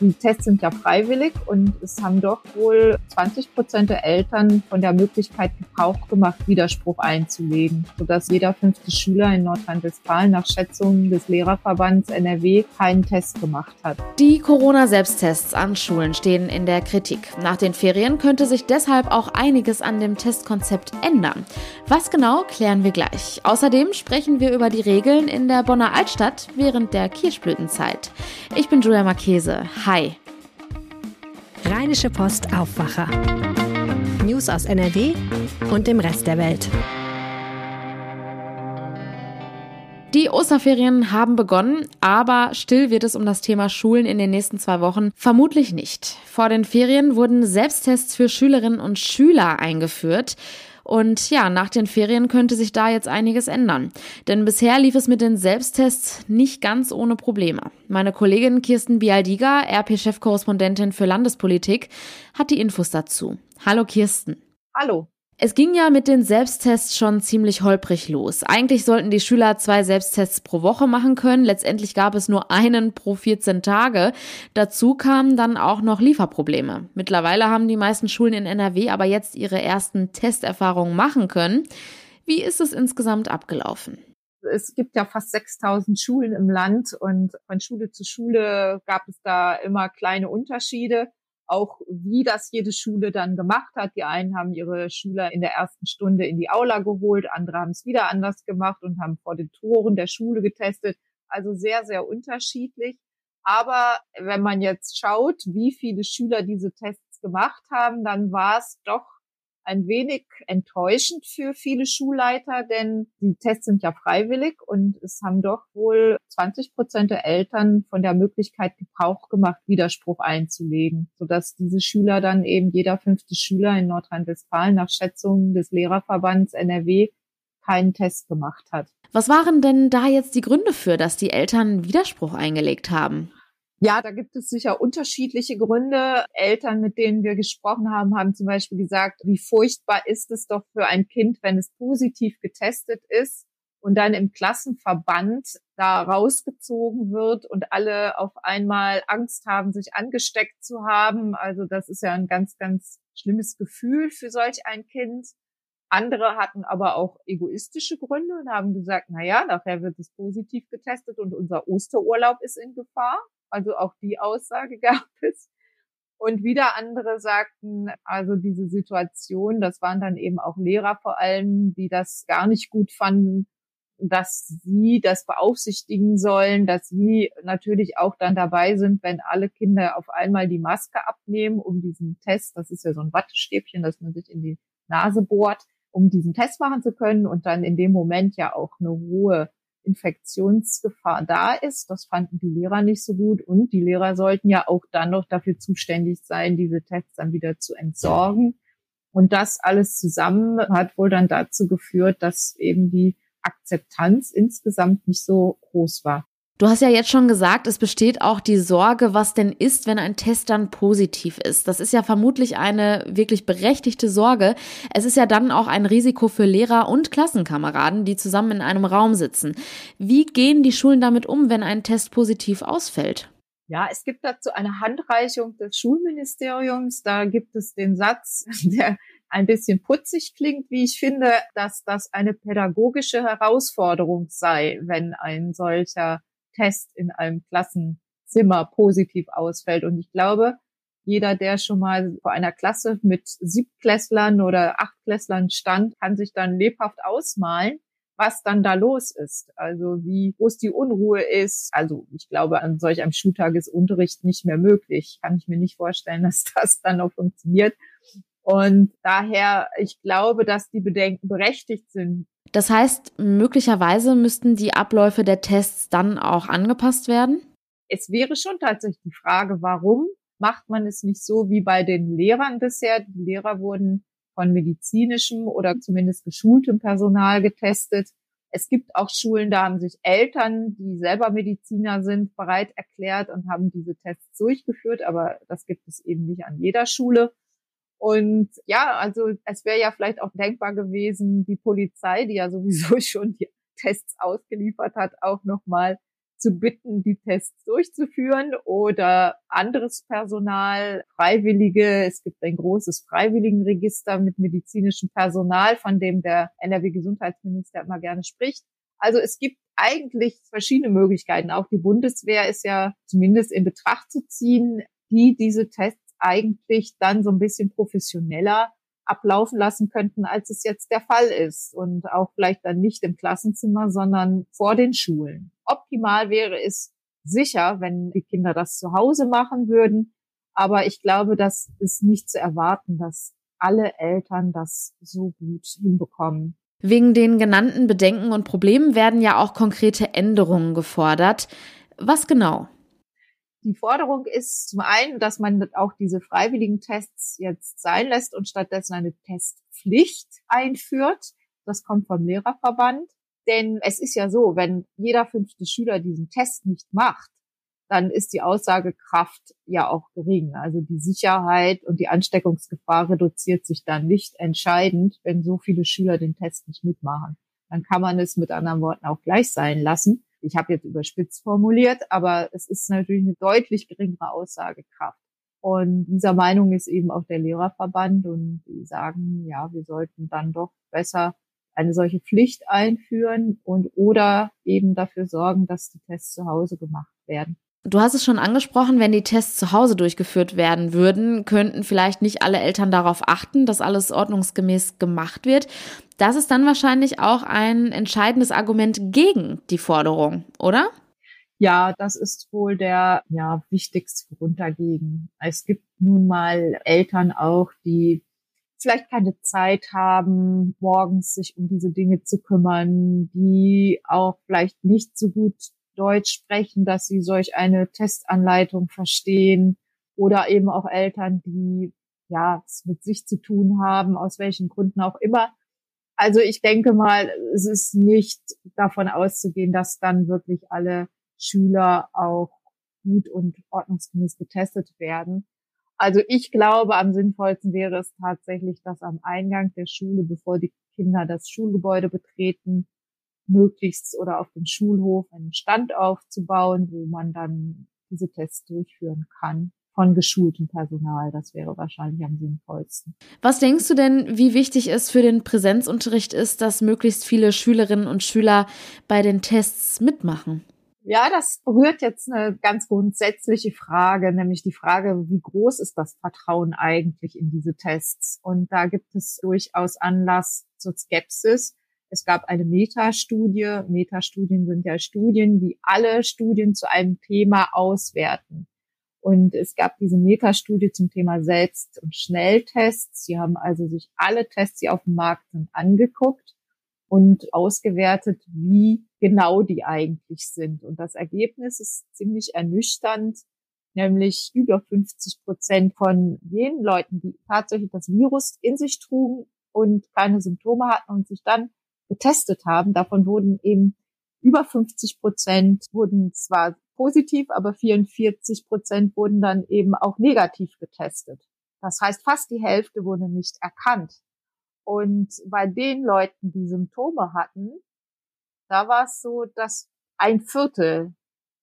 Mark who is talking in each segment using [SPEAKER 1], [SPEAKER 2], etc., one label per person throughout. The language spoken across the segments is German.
[SPEAKER 1] Die Tests sind ja freiwillig und es haben doch wohl 20 Prozent der Eltern von der Möglichkeit Gebrauch gemacht, Widerspruch einzulegen, sodass jeder fünfte Schüler in Nordrhein-Westfalen nach Schätzungen des Lehrerverbands NRW keinen Test gemacht hat.
[SPEAKER 2] Die Corona-Selbsttests an Schulen stehen in der Kritik. Nach den Ferien könnte sich deshalb auch einiges an dem Testkonzept ändern. Was genau, klären wir gleich. Außerdem sprechen wir über die Regeln in der Bonner Altstadt während der Kirschblütenzeit. Ich bin Julia Marchese. Hi.
[SPEAKER 3] Rheinische Post Aufwacher. News aus NRW und dem Rest der Welt.
[SPEAKER 2] Die Osterferien haben begonnen, aber still wird es um das Thema Schulen in den nächsten zwei Wochen vermutlich nicht. Vor den Ferien wurden Selbsttests für Schülerinnen und Schüler eingeführt. Und ja, nach den Ferien könnte sich da jetzt einiges ändern. Denn bisher lief es mit den Selbsttests nicht ganz ohne Probleme. Meine Kollegin Kirsten Bialdiga, RP-Chefkorrespondentin für Landespolitik, hat die Infos dazu. Hallo Kirsten.
[SPEAKER 1] Hallo.
[SPEAKER 2] Es ging ja mit den Selbsttests schon ziemlich holprig los. Eigentlich sollten die Schüler zwei Selbsttests pro Woche machen können. Letztendlich gab es nur einen pro 14 Tage. Dazu kamen dann auch noch Lieferprobleme. Mittlerweile haben die meisten Schulen in NRW aber jetzt ihre ersten Testerfahrungen machen können. Wie ist es insgesamt abgelaufen?
[SPEAKER 1] Es gibt ja fast 6000 Schulen im Land und von Schule zu Schule gab es da immer kleine Unterschiede auch wie das jede Schule dann gemacht hat. Die einen haben ihre Schüler in der ersten Stunde in die Aula geholt, andere haben es wieder anders gemacht und haben vor den Toren der Schule getestet. Also sehr, sehr unterschiedlich. Aber wenn man jetzt schaut, wie viele Schüler diese Tests gemacht haben, dann war es doch ein wenig enttäuschend für viele Schulleiter, denn die Tests sind ja freiwillig und es haben doch wohl 20 Prozent der Eltern von der Möglichkeit Gebrauch gemacht, Widerspruch einzulegen, sodass diese Schüler dann eben jeder fünfte Schüler in Nordrhein-Westfalen nach Schätzungen des Lehrerverbands NRW keinen Test gemacht hat.
[SPEAKER 2] Was waren denn da jetzt die Gründe für, dass die Eltern Widerspruch eingelegt haben?
[SPEAKER 1] Ja, da gibt es sicher unterschiedliche Gründe. Eltern, mit denen wir gesprochen haben, haben zum Beispiel gesagt, wie furchtbar ist es doch für ein Kind, wenn es positiv getestet ist und dann im Klassenverband da rausgezogen wird und alle auf einmal Angst haben, sich angesteckt zu haben. Also das ist ja ein ganz, ganz schlimmes Gefühl für solch ein Kind. Andere hatten aber auch egoistische Gründe und haben gesagt, na ja, nachher wird es positiv getestet und unser Osterurlaub ist in Gefahr. Also auch die Aussage gab es. Und wieder andere sagten, also diese Situation, das waren dann eben auch Lehrer vor allem, die das gar nicht gut fanden, dass sie das beaufsichtigen sollen, dass sie natürlich auch dann dabei sind, wenn alle Kinder auf einmal die Maske abnehmen, um diesen Test, das ist ja so ein Wattestäbchen, das man sich in die Nase bohrt, um diesen Test machen zu können und dann in dem Moment ja auch eine hohe Infektionsgefahr da ist. Das fanden die Lehrer nicht so gut. Und die Lehrer sollten ja auch dann noch dafür zuständig sein, diese Tests dann wieder zu entsorgen. Und das alles zusammen hat wohl dann dazu geführt, dass eben die Akzeptanz insgesamt nicht so groß war.
[SPEAKER 2] Du hast ja jetzt schon gesagt, es besteht auch die Sorge, was denn ist, wenn ein Test dann positiv ist. Das ist ja vermutlich eine wirklich berechtigte Sorge. Es ist ja dann auch ein Risiko für Lehrer und Klassenkameraden, die zusammen in einem Raum sitzen. Wie gehen die Schulen damit um, wenn ein Test positiv ausfällt?
[SPEAKER 1] Ja, es gibt dazu eine Handreichung des Schulministeriums. Da gibt es den Satz, der ein bisschen putzig klingt, wie ich finde, dass das eine pädagogische Herausforderung sei, wenn ein solcher Test in einem Klassenzimmer positiv ausfällt. Und ich glaube, jeder, der schon mal vor einer Klasse mit Siebtklässlern oder Achtklässlern stand, kann sich dann lebhaft ausmalen, was dann da los ist. Also wie groß die Unruhe ist. Also ich glaube, an solch einem Schultag ist Unterricht nicht mehr möglich. Kann ich mir nicht vorstellen, dass das dann noch funktioniert. Und daher, ich glaube, dass die Bedenken berechtigt sind.
[SPEAKER 2] Das heißt, möglicherweise müssten die Abläufe der Tests dann auch angepasst werden?
[SPEAKER 1] Es wäre schon tatsächlich die Frage, warum macht man es nicht so wie bei den Lehrern bisher? Die Lehrer wurden von medizinischem oder zumindest geschultem Personal getestet. Es gibt auch Schulen, da haben sich Eltern, die selber Mediziner sind, bereit erklärt und haben diese Tests durchgeführt, aber das gibt es eben nicht an jeder Schule. Und ja, also es wäre ja vielleicht auch denkbar gewesen, die Polizei, die ja sowieso schon die Tests ausgeliefert hat, auch nochmal zu bitten, die Tests durchzuführen oder anderes Personal, Freiwillige. Es gibt ein großes Freiwilligenregister mit medizinischem Personal, von dem der NRW-Gesundheitsminister immer gerne spricht. Also es gibt eigentlich verschiedene Möglichkeiten. Auch die Bundeswehr ist ja zumindest in Betracht zu ziehen, die diese Tests eigentlich dann so ein bisschen professioneller ablaufen lassen könnten, als es jetzt der Fall ist. Und auch vielleicht dann nicht im Klassenzimmer, sondern vor den Schulen. Optimal wäre es sicher, wenn die Kinder das zu Hause machen würden. Aber ich glaube, das ist nicht zu erwarten, dass alle Eltern das so gut hinbekommen.
[SPEAKER 2] Wegen den genannten Bedenken und Problemen werden ja auch konkrete Änderungen gefordert. Was genau?
[SPEAKER 1] Die Forderung ist zum einen, dass man auch diese freiwilligen Tests jetzt sein lässt und stattdessen eine Testpflicht einführt. Das kommt vom Lehrerverband. Denn es ist ja so, wenn jeder fünfte Schüler diesen Test nicht macht, dann ist die Aussagekraft ja auch gering. Also die Sicherheit und die Ansteckungsgefahr reduziert sich dann nicht entscheidend, wenn so viele Schüler den Test nicht mitmachen. Dann kann man es mit anderen Worten auch gleich sein lassen. Ich habe jetzt überspitzt formuliert, aber es ist natürlich eine deutlich geringere Aussagekraft. Und dieser Meinung ist eben auch der Lehrerverband und die sagen, ja, wir sollten dann doch besser eine solche Pflicht einführen und oder eben dafür sorgen, dass die Tests zu Hause gemacht werden.
[SPEAKER 2] Du hast es schon angesprochen, wenn die Tests zu Hause durchgeführt werden würden, könnten vielleicht nicht alle Eltern darauf achten, dass alles ordnungsgemäß gemacht wird. Das ist dann wahrscheinlich auch ein entscheidendes Argument gegen die Forderung, oder?
[SPEAKER 1] Ja, das ist wohl der ja, wichtigste Grund dagegen. Es gibt nun mal Eltern auch, die vielleicht keine Zeit haben, morgens sich um diese Dinge zu kümmern, die auch vielleicht nicht so gut Deutsch sprechen, dass sie solch eine Testanleitung verstehen oder eben auch Eltern, die ja es mit sich zu tun haben, aus welchen Gründen auch immer. Also ich denke mal, es ist nicht davon auszugehen, dass dann wirklich alle Schüler auch gut und ordnungsgemäß getestet werden. Also ich glaube, am sinnvollsten wäre es tatsächlich, dass am Eingang der Schule, bevor die Kinder das Schulgebäude betreten, möglichst oder auf dem Schulhof einen Stand aufzubauen, wo man dann diese Tests durchführen kann von geschultem Personal. Das wäre wahrscheinlich am sinnvollsten.
[SPEAKER 2] Was denkst du denn, wie wichtig es für den Präsenzunterricht ist, dass möglichst viele Schülerinnen und Schüler bei den Tests mitmachen?
[SPEAKER 1] Ja, das berührt jetzt eine ganz grundsätzliche Frage, nämlich die Frage, wie groß ist das Vertrauen eigentlich in diese Tests? Und da gibt es durchaus Anlass zur Skepsis. Es gab eine Metastudie. Metastudien sind ja Studien, die alle Studien zu einem Thema auswerten. Und es gab diese Metastudie zum Thema Selbst- und Schnelltests. Sie haben also sich alle Tests, die auf dem Markt sind, angeguckt und ausgewertet, wie genau die eigentlich sind. Und das Ergebnis ist ziemlich ernüchternd, nämlich über 50 Prozent von jenen Leuten, die tatsächlich das Virus in sich trugen und keine Symptome hatten und sich dann getestet haben. Davon wurden eben über 50 Prozent wurden zwar positiv, aber 44 Prozent wurden dann eben auch negativ getestet. Das heißt, fast die Hälfte wurde nicht erkannt. Und bei den Leuten, die Symptome hatten, da war es so, dass ein Viertel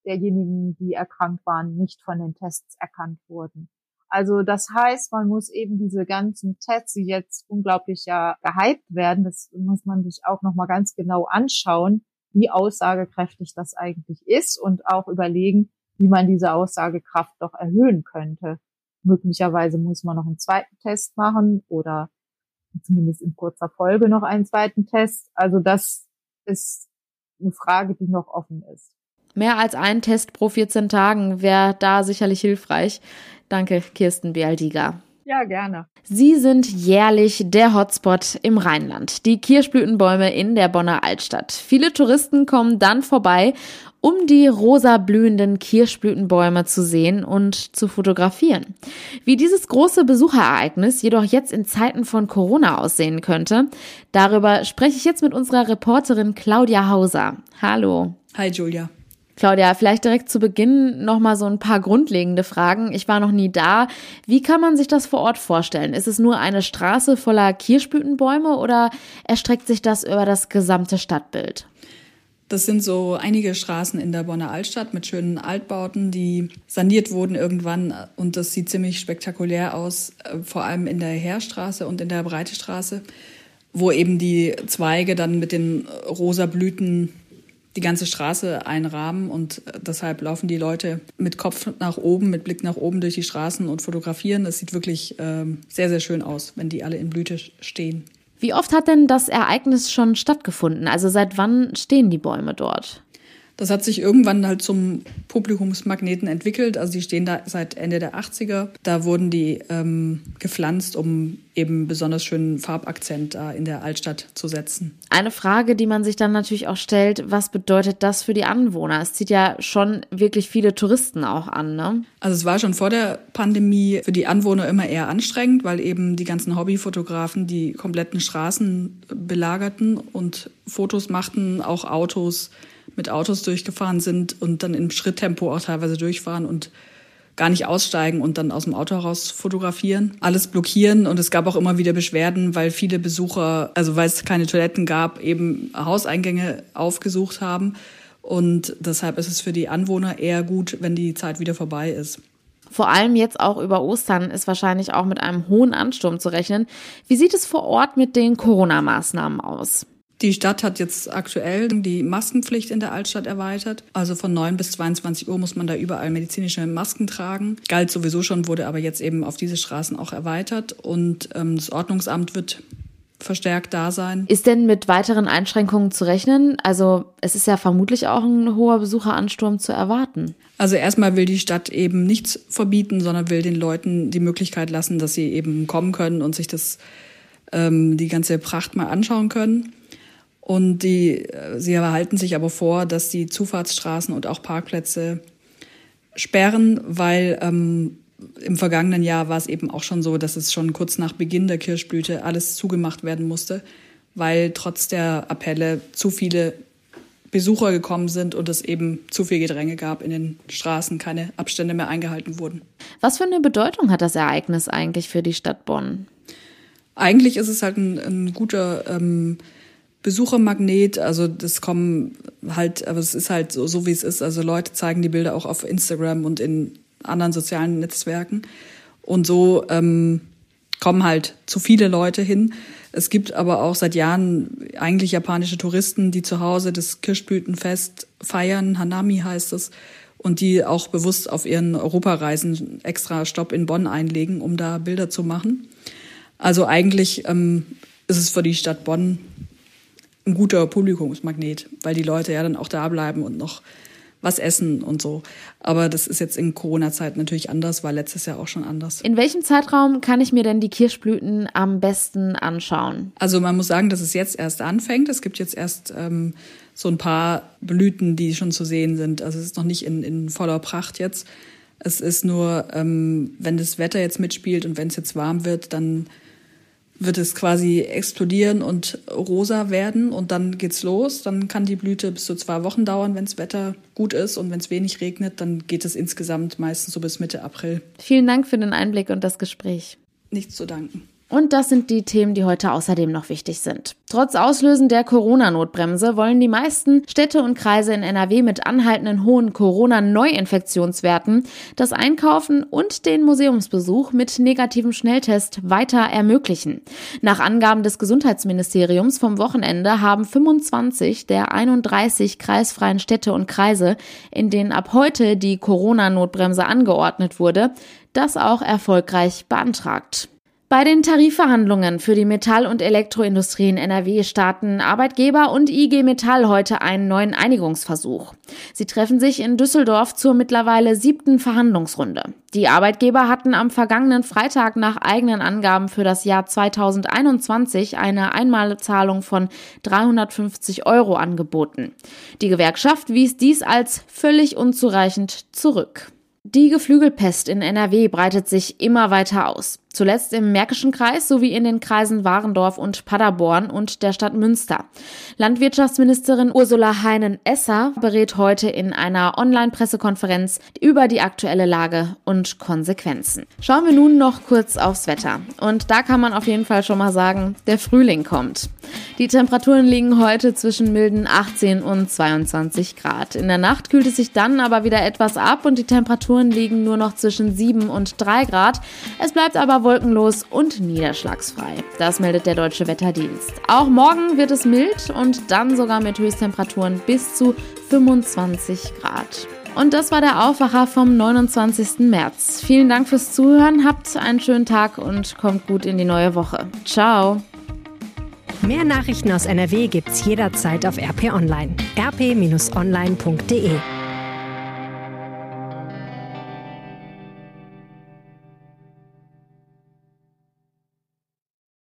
[SPEAKER 1] derjenigen, die erkrankt waren, nicht von den Tests erkannt wurden. Also das heißt, man muss eben diese ganzen Tests, die jetzt unglaublich ja gehypt werden, das muss man sich auch nochmal ganz genau anschauen, wie aussagekräftig das eigentlich ist und auch überlegen, wie man diese Aussagekraft doch erhöhen könnte. Möglicherweise muss man noch einen zweiten Test machen oder zumindest in kurzer Folge noch einen zweiten Test. Also das ist eine Frage, die noch offen ist.
[SPEAKER 2] Mehr als ein Test pro 14 Tagen wäre da sicherlich hilfreich. Danke, Kirsten Bialdiga.
[SPEAKER 1] Ja, gerne.
[SPEAKER 2] Sie sind jährlich der Hotspot im Rheinland, die Kirschblütenbäume in der Bonner Altstadt. Viele Touristen kommen dann vorbei, um die rosa blühenden Kirschblütenbäume zu sehen und zu fotografieren. Wie dieses große Besucherereignis jedoch jetzt in Zeiten von Corona aussehen könnte, darüber spreche ich jetzt mit unserer Reporterin Claudia Hauser. Hallo.
[SPEAKER 4] Hi Julia.
[SPEAKER 2] Claudia, vielleicht direkt zu Beginn nochmal so ein paar grundlegende Fragen. Ich war noch nie da. Wie kann man sich das vor Ort vorstellen? Ist es nur eine Straße voller Kirschblütenbäume oder erstreckt sich das über das gesamte Stadtbild?
[SPEAKER 4] Das sind so einige Straßen in der Bonner Altstadt mit schönen Altbauten, die saniert wurden irgendwann. Und das sieht ziemlich spektakulär aus, äh, vor allem in der Heerstraße und in der Breitestraße, wo eben die Zweige dann mit den rosa Blüten die ganze Straße einrahmen und deshalb laufen die Leute mit Kopf nach oben, mit Blick nach oben durch die Straßen und fotografieren. Es sieht wirklich ähm, sehr, sehr schön aus, wenn die alle in Blüte stehen.
[SPEAKER 2] Wie oft hat denn das Ereignis schon stattgefunden? Also seit wann stehen die Bäume dort?
[SPEAKER 4] Das hat sich irgendwann halt zum Publikumsmagneten entwickelt. Also die stehen da seit Ende der 80er. Da wurden die ähm, gepflanzt, um eben besonders schönen Farbakzent da in der Altstadt zu setzen.
[SPEAKER 2] Eine Frage, die man sich dann natürlich auch stellt, was bedeutet das für die Anwohner? Es zieht ja schon wirklich viele Touristen auch an, ne?
[SPEAKER 4] Also es war schon vor der Pandemie für die Anwohner immer eher anstrengend, weil eben die ganzen Hobbyfotografen die kompletten Straßen belagerten und Fotos machten, auch Autos mit Autos durchgefahren sind und dann im Schritttempo auch teilweise durchfahren und gar nicht aussteigen und dann aus dem Auto heraus fotografieren, alles blockieren und es gab auch immer wieder Beschwerden, weil viele Besucher, also weil es keine Toiletten gab, eben Hauseingänge aufgesucht haben und deshalb ist es für die Anwohner eher gut, wenn die Zeit wieder vorbei ist.
[SPEAKER 2] Vor allem jetzt auch über Ostern ist wahrscheinlich auch mit einem hohen Ansturm zu rechnen. Wie sieht es vor Ort mit den Corona-Maßnahmen aus?
[SPEAKER 4] Die Stadt hat jetzt aktuell die Maskenpflicht in der Altstadt erweitert. Also von 9 bis 22 Uhr muss man da überall medizinische Masken tragen. Galt sowieso schon, wurde aber jetzt eben auf diese Straßen auch erweitert. Und ähm, das Ordnungsamt wird verstärkt da sein.
[SPEAKER 2] Ist denn mit weiteren Einschränkungen zu rechnen? Also es ist ja vermutlich auch ein hoher Besucheransturm zu erwarten.
[SPEAKER 4] Also erstmal will die Stadt eben nichts verbieten, sondern will den Leuten die Möglichkeit lassen, dass sie eben kommen können und sich das ähm, die ganze Pracht mal anschauen können. Und die, sie erhalten sich aber vor, dass die Zufahrtsstraßen und auch Parkplätze sperren, weil ähm, im vergangenen Jahr war es eben auch schon so, dass es schon kurz nach Beginn der Kirschblüte alles zugemacht werden musste, weil trotz der Appelle zu viele Besucher gekommen sind und es eben zu viel Gedränge gab in den Straßen, keine Abstände mehr eingehalten wurden.
[SPEAKER 2] Was für eine Bedeutung hat das Ereignis eigentlich für die Stadt Bonn?
[SPEAKER 4] Eigentlich ist es halt ein, ein guter ähm, Besuchermagnet, also das kommen halt, aber es ist halt so, so wie es ist. Also Leute zeigen die Bilder auch auf Instagram und in anderen sozialen Netzwerken. Und so ähm, kommen halt zu viele Leute hin. Es gibt aber auch seit Jahren eigentlich japanische Touristen, die zu Hause das Kirschblütenfest feiern. Hanami heißt es. Und die auch bewusst auf ihren Europareisen extra Stopp in Bonn einlegen, um da Bilder zu machen. Also eigentlich ähm, ist es für die Stadt Bonn ein guter Publikumsmagnet, weil die Leute ja dann auch da bleiben und noch was essen und so. Aber das ist jetzt in Corona-Zeit natürlich anders, war letztes Jahr auch schon anders.
[SPEAKER 2] In welchem Zeitraum kann ich mir denn die Kirschblüten am besten anschauen?
[SPEAKER 4] Also man muss sagen, dass es jetzt erst anfängt. Es gibt jetzt erst ähm, so ein paar Blüten, die schon zu sehen sind. Also es ist noch nicht in, in voller Pracht jetzt. Es ist nur, ähm, wenn das Wetter jetzt mitspielt und wenn es jetzt warm wird, dann wird es quasi explodieren und rosa werden und dann geht's los. Dann kann die Blüte bis zu zwei Wochen dauern, wenn das Wetter gut ist und wenn es wenig regnet, dann geht es insgesamt meistens so bis Mitte April.
[SPEAKER 2] Vielen Dank für den Einblick und das Gespräch.
[SPEAKER 4] Nichts zu danken.
[SPEAKER 2] Und das sind die Themen, die heute außerdem noch wichtig sind. Trotz Auslösen der Corona-Notbremse wollen die meisten Städte und Kreise in NRW mit anhaltenden hohen Corona-Neuinfektionswerten das Einkaufen und den Museumsbesuch mit negativem Schnelltest weiter ermöglichen. Nach Angaben des Gesundheitsministeriums vom Wochenende haben 25 der 31 kreisfreien Städte und Kreise, in denen ab heute die Corona-Notbremse angeordnet wurde, das auch erfolgreich beantragt. Bei den Tarifverhandlungen für die Metall- und Elektroindustrie in NRW starten Arbeitgeber und IG Metall heute einen neuen Einigungsversuch. Sie treffen sich in Düsseldorf zur mittlerweile siebten Verhandlungsrunde. Die Arbeitgeber hatten am vergangenen Freitag nach eigenen Angaben für das Jahr 2021 eine Einmalzahlung von 350 Euro angeboten. Die Gewerkschaft wies dies als völlig unzureichend zurück. Die Geflügelpest in NRW breitet sich immer weiter aus. Zuletzt im Märkischen Kreis sowie in den Kreisen Warendorf und Paderborn und der Stadt Münster. Landwirtschaftsministerin Ursula Heinen-Esser berät heute in einer Online-Pressekonferenz über die aktuelle Lage und Konsequenzen. Schauen wir nun noch kurz aufs Wetter. Und da kann man auf jeden Fall schon mal sagen, der Frühling kommt. Die Temperaturen liegen heute zwischen milden 18 und 22 Grad. In der Nacht kühlt es sich dann aber wieder etwas ab und die Temperaturen liegen nur noch zwischen 7 und 3 Grad. Es bleibt aber wolkenlos und niederschlagsfrei. Das meldet der Deutsche Wetterdienst. Auch morgen wird es mild und dann sogar mit Höchsttemperaturen bis zu 25 Grad. Und das war der Aufwacher vom 29. März. Vielen Dank fürs Zuhören, habt einen schönen Tag und kommt gut in die neue Woche. Ciao.
[SPEAKER 3] Mehr Nachrichten aus NRW gibt's jederzeit auf RP Online. rp-online.de